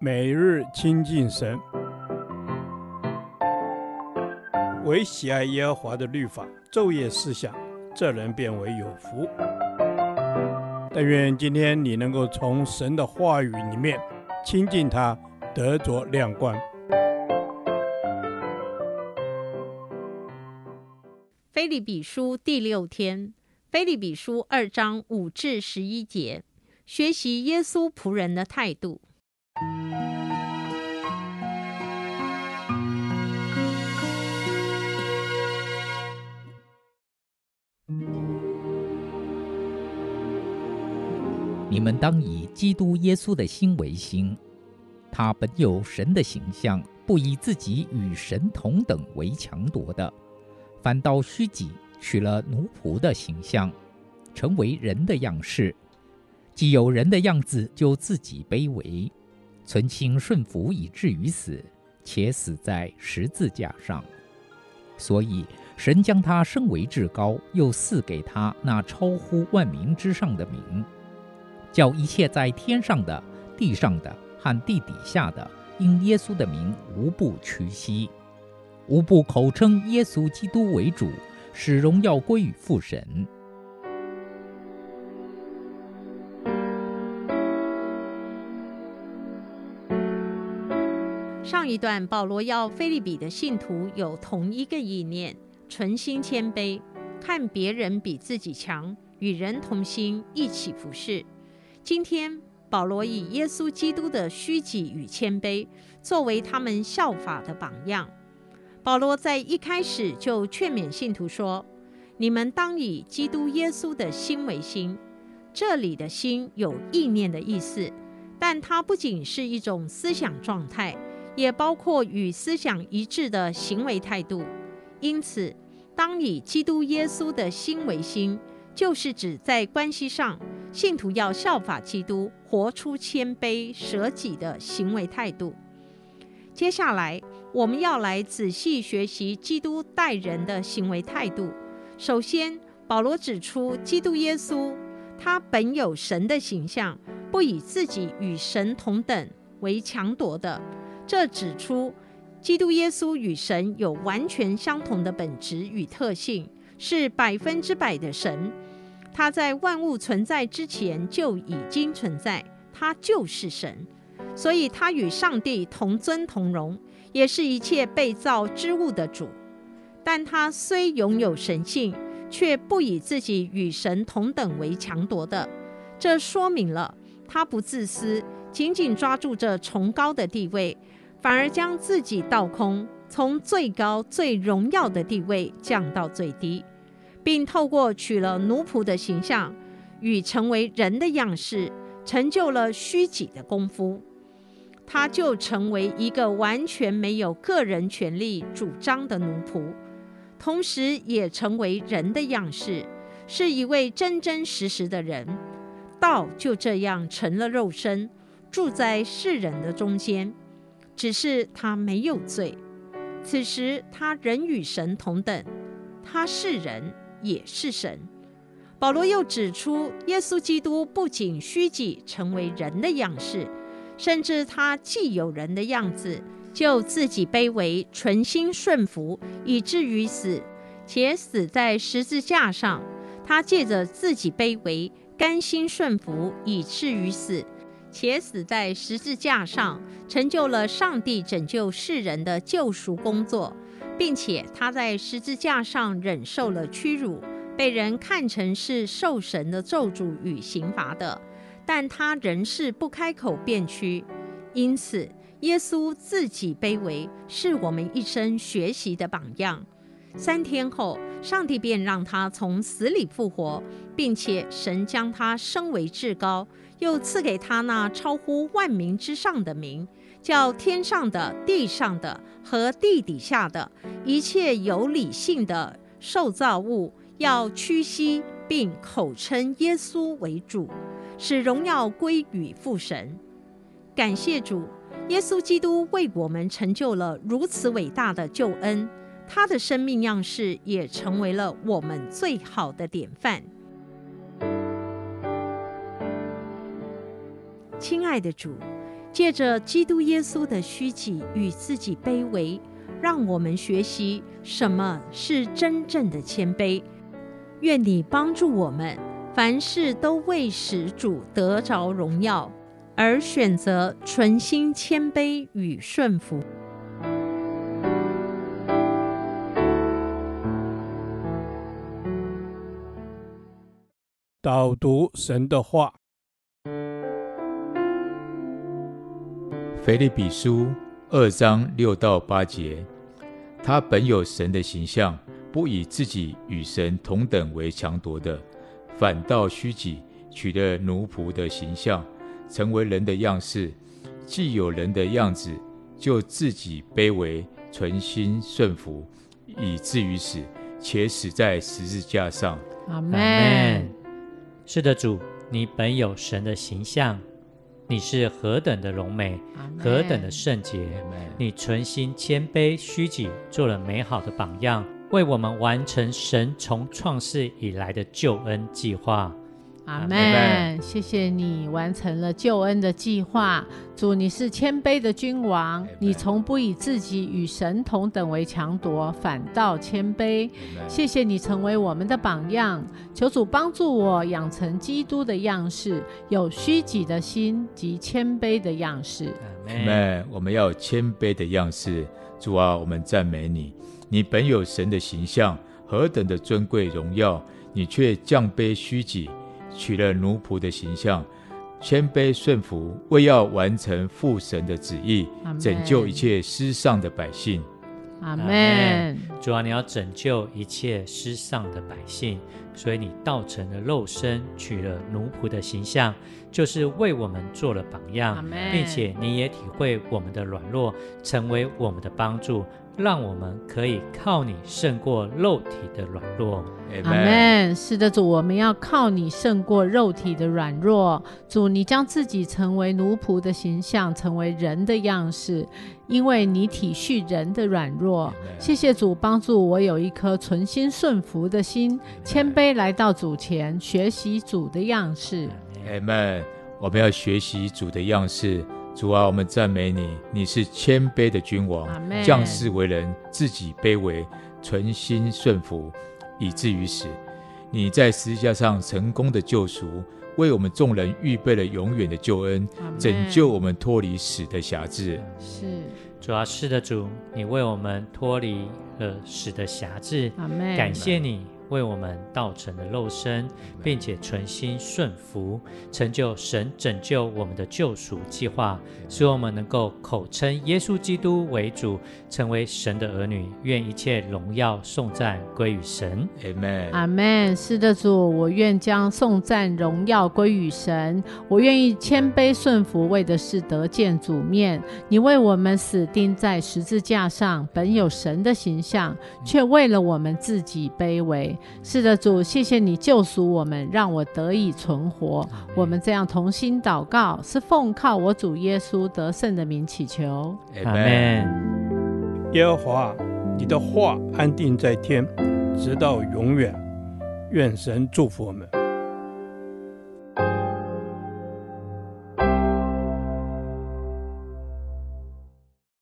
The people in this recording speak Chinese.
每日亲近神，唯喜爱耶和华的律法，昼夜思想，这人便为有福。但愿今天你能够从神的话语里面亲近他，得着亮光。腓立比书第六天，腓立比书二章五至十一节，学习耶稣仆人的态度。你们当以基督耶稣的心为心，他本有神的形象，不以自己与神同等为强夺的，反倒虚己，取了奴仆的形象，成为人的样式。既有人的样子，就自己卑微，存心顺服以至于死，且死在十字架上。所以神将他升为至高，又赐给他那超乎万名之上的名。叫一切在天上的、地上的和地底下的，因耶稣的名，无不屈膝，无不口称耶稣基督为主，使荣耀归于父神。上一段，保罗要腓利比的信徒有同一个意念，存心谦卑，看别人比自己强，与人同心，一起服事。今天，保罗以耶稣基督的虚己与谦卑作为他们效法的榜样。保罗在一开始就劝勉信徒说：“你们当以基督耶稣的心为心。”这里的心有意念的意思，但它不仅是一种思想状态，也包括与思想一致的行为态度。因此，当以基督耶稣的心为心，就是指在关系上。信徒要效法基督，活出谦卑舍己的行为态度。接下来，我们要来仔细学习基督待人的行为态度。首先，保罗指出，基督耶稣他本有神的形象，不以自己与神同等为强夺的。这指出，基督耶稣与神有完全相同的本质与特性，是百分之百的神。他在万物存在之前就已经存在，他就是神，所以他与上帝同尊同荣，也是一切被造之物的主。但他虽拥有神性，却不以自己与神同等为强夺的。这说明了他不自私，紧紧抓住这崇高的地位，反而将自己倒空，从最高最荣耀的地位降到最低。并透过取了奴仆的形象，与成为人的样式，成就了虚己的功夫，他就成为一个完全没有个人权利主张的奴仆，同时也成为人的样式，是一位真真实实的人。道就这样成了肉身，住在世人的中间，只是他没有罪。此时他人与神同等，他是人。也是神。保罗又指出，耶稣基督不仅虚己成为人的样式，甚至他既有人的样子，就自己卑微，存心顺服，以至于死，且死在十字架上。他借着自己卑微，甘心顺服，以至于死，且死在十字架上，成就了上帝拯救世人的救赎工作。并且他在十字架上忍受了屈辱，被人看成是受神的咒诅与刑罚的，但他仍是不开口便屈。因此，耶稣自己卑微，是我们一生学习的榜样。三天后，上帝便让他从死里复活，并且神将他升为至高，又赐给他那超乎万民之上的名。叫天上的、地上的和地底下的一切有理性的受造物，要屈膝，并口称耶稣为主，使荣耀归于父神。感谢主，耶稣基督为我们成就了如此伟大的救恩，他的生命样式也成为了我们最好的典范。亲爱的主。借着基督耶稣的虚己与自己卑微，让我们学习什么是真正的谦卑。愿你帮助我们，凡事都为使主得着荣耀，而选择存心谦卑与顺服。导读神的话，腓立比书二章六到八节，他本有神的形象，不以自己与神同等为强夺的，反倒虚己，取了奴仆的形象，成为人的样式。既有人的样子，就自己卑微，存心顺服，以至于死，且死在十字架上。阿门。是的，主，你本有神的形象，你是何等的荣美，何等的圣洁，你存心谦卑虚己，做了美好的榜样，为我们完成神从创世以来的救恩计划。阿门！谢谢你完成了救恩的计划，主，你是谦卑的君王，你从不以自己与神同等为强夺，反倒谦卑。谢谢你成为我们的榜样，求主帮助我养成基督的样式，有虚己的心及谦卑的样式。阿门！我们要有谦卑的样式，主啊，我们赞美你，你本有神的形象，何等的尊贵荣耀，你却降卑虚己。取了奴仆的形象，谦卑顺服，为要完成父神的旨意，拯救一切失丧的百姓。阿门。主啊，你要拯救一切失丧的百姓，所以你道成了肉身，取了奴仆的形象，就是为我们做了榜样，并且你也体会我们的软弱，成为我们的帮助。让我们可以靠你胜过肉体的软弱。阿门。是的，主，我们要靠你胜过肉体的软弱。主，你将自己成为奴仆的形象，成为人的样式，因为你体恤人的软弱。谢谢主帮助我有一颗存心顺服的心，谦卑来到主前，学习主的样式。阿门。我们要学习主的样式。主啊，我们赞美你，你是谦卑的君王，降世为人，自己卑微，存心顺服，以至于死。你在十字架上成功的救赎，为我们众人预备了永远的救恩，拯救我们脱离死的辖制。是，主啊，是的，主，你为我们脱离了死的辖制。感谢你。为我们道成的肉身，并且存心顺服，成就神拯救我们的救赎计划，使我们能够口称耶稣基督为主，成为神的儿女。愿一切荣耀颂赞归于神。阿门。阿门。是的，主，我愿将颂赞荣耀归于神。我愿意谦卑顺服，为的是得见主面。你为我们死钉在十字架上，本有神的形象，却为了我们自己卑微。是的，主，谢谢你救赎我们，让我得以存活。我们这样同心祷告，是奉靠我主耶稣得胜的名祈求。阿门。耶和华，你的话安定在天，直到永远。愿神祝福我们。